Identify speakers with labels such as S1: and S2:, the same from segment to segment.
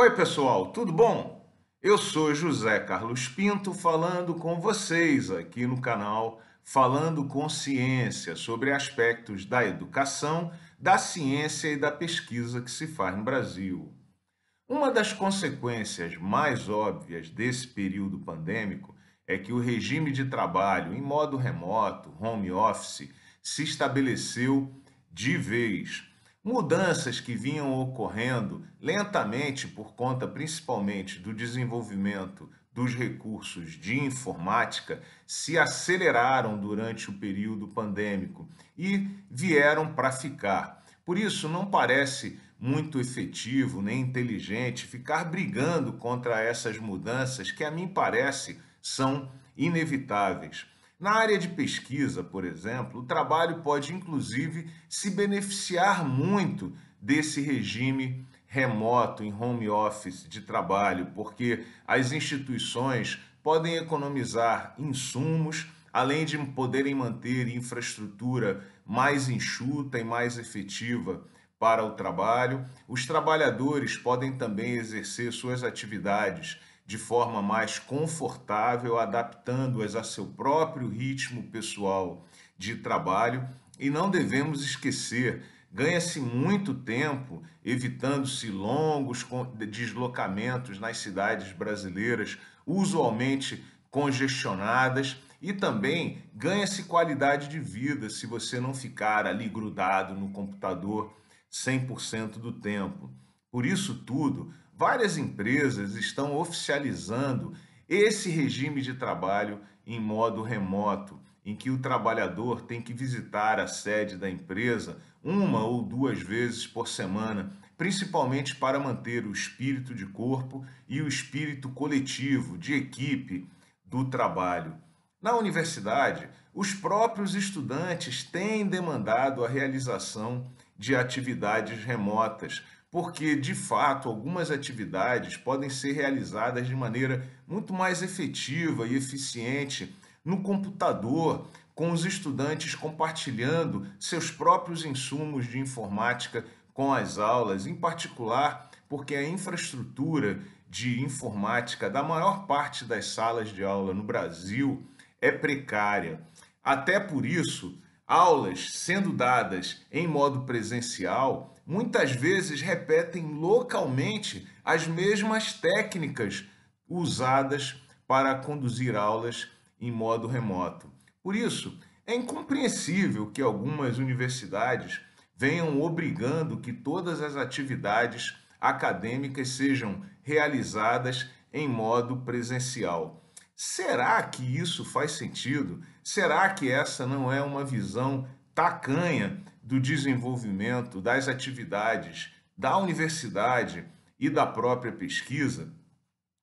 S1: Oi, pessoal, tudo bom? Eu sou José Carlos Pinto falando com vocês aqui no canal Falando com Ciência sobre aspectos da educação, da ciência e da pesquisa que se faz no Brasil. Uma das consequências mais óbvias desse período pandêmico é que o regime de trabalho em modo remoto, home office, se estabeleceu de vez Mudanças que vinham ocorrendo lentamente por conta principalmente do desenvolvimento dos recursos de informática se aceleraram durante o período pandêmico e vieram para ficar. Por isso, não parece muito efetivo nem inteligente ficar brigando contra essas mudanças que, a mim parece, são inevitáveis. Na área de pesquisa, por exemplo, o trabalho pode inclusive se beneficiar muito desse regime remoto em home office de trabalho, porque as instituições podem economizar insumos, além de poderem manter infraestrutura mais enxuta e mais efetiva para o trabalho. Os trabalhadores podem também exercer suas atividades de forma mais confortável, adaptando-as a seu próprio ritmo pessoal de trabalho. E não devemos esquecer, ganha-se muito tempo evitando-se longos deslocamentos nas cidades brasileiras, usualmente congestionadas, e também ganha-se qualidade de vida se você não ficar ali grudado no computador 100% do tempo. Por isso tudo, Várias empresas estão oficializando esse regime de trabalho em modo remoto, em que o trabalhador tem que visitar a sede da empresa uma ou duas vezes por semana, principalmente para manter o espírito de corpo e o espírito coletivo, de equipe do trabalho. Na universidade, os próprios estudantes têm demandado a realização de atividades remotas porque de fato algumas atividades podem ser realizadas de maneira muito mais efetiva e eficiente no computador, com os estudantes compartilhando seus próprios insumos de informática com as aulas, em particular porque a infraestrutura de informática da maior parte das salas de aula no Brasil é precária. Até por isso, aulas sendo dadas em modo presencial muitas vezes repetem localmente as mesmas técnicas usadas para conduzir aulas em modo remoto. Por isso, é incompreensível que algumas universidades venham obrigando que todas as atividades acadêmicas sejam realizadas em modo presencial. Será que isso faz sentido? Será que essa não é uma visão tacanha do desenvolvimento das atividades da universidade e da própria pesquisa,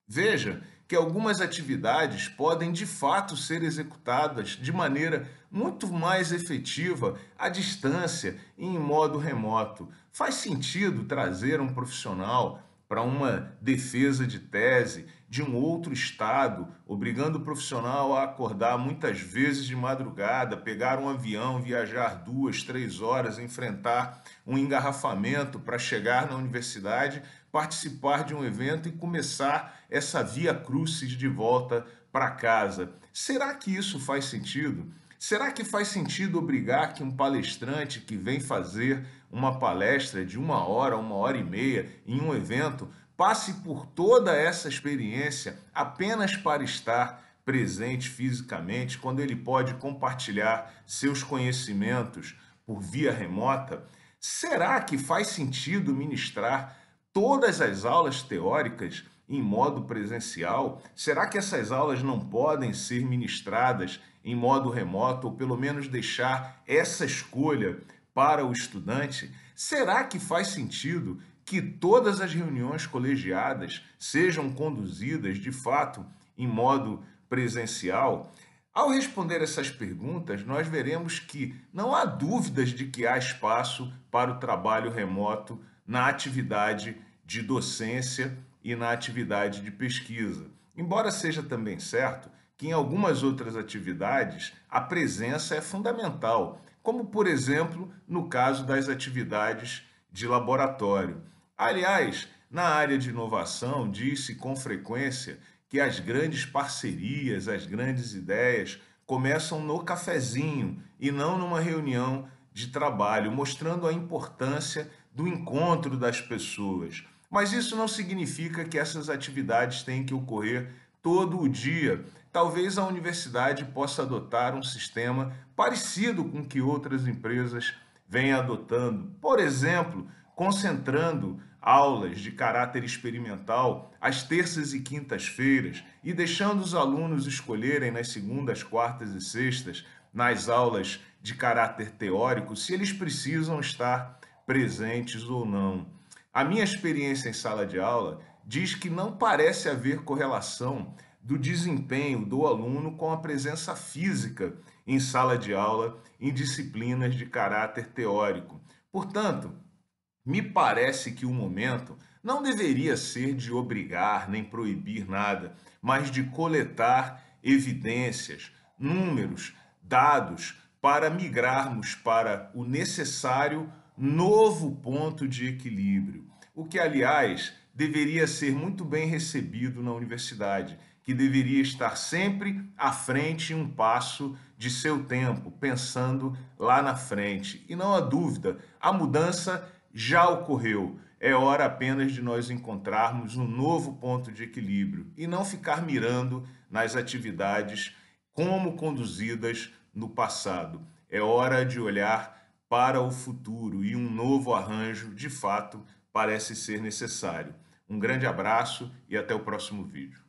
S1: veja que algumas atividades podem de fato ser executadas de maneira muito mais efetiva à distância e em modo remoto. Faz sentido trazer um profissional para uma defesa de tese de um outro estado, obrigando o profissional a acordar muitas vezes de madrugada, pegar um avião, viajar duas, três horas, enfrentar um engarrafamento para chegar na universidade, participar de um evento e começar essa via crucis de volta para casa. Será que isso faz sentido? Será que faz sentido obrigar que um palestrante que vem fazer uma palestra de uma hora, uma hora e meia em um evento passe por toda essa experiência apenas para estar presente fisicamente, quando ele pode compartilhar seus conhecimentos por via remota? Será que faz sentido ministrar todas as aulas teóricas em modo presencial? Será que essas aulas não podem ser ministradas em modo remoto, ou pelo menos deixar essa escolha para o estudante? Será que faz sentido que todas as reuniões colegiadas sejam conduzidas de fato em modo presencial? Ao responder essas perguntas, nós veremos que não há dúvidas de que há espaço para o trabalho remoto na atividade de docência e na atividade de pesquisa. Embora seja também certo que em algumas outras atividades a presença é fundamental, como por exemplo no caso das atividades de laboratório. Aliás, Na área de inovação, diz-se com frequência que as grandes parcerias, as grandes ideias começam no cafezinho e não numa reunião de trabalho, mostrando a importância do encontro das pessoas. Mas isso não significa que essas atividades têm que ocorrer todo o dia. Talvez a universidade possa adotar um sistema parecido com que outras empresas vêm adotando. Por exemplo, concentrando aulas de caráter experimental às terças e quintas-feiras e deixando os alunos escolherem nas segundas, quartas e sextas, nas aulas de caráter teórico, se eles precisam estar presentes ou não. A minha experiência em sala de aula diz que não parece haver correlação do desempenho do aluno com a presença física em sala de aula em disciplinas de caráter teórico. Portanto, me parece que o momento não deveria ser de obrigar nem proibir nada, mas de coletar evidências, números, dados para migrarmos para o necessário novo ponto de equilíbrio. O que, aliás, deveria ser muito bem recebido na universidade, que deveria estar sempre à frente um passo de seu tempo, pensando lá na frente. E não há dúvida, a mudança já ocorreu. É hora apenas de nós encontrarmos um novo ponto de equilíbrio e não ficar mirando nas atividades como conduzidas no passado. É hora de olhar para o futuro e um novo arranjo, de fato, parece ser necessário. Um grande abraço e até o próximo vídeo.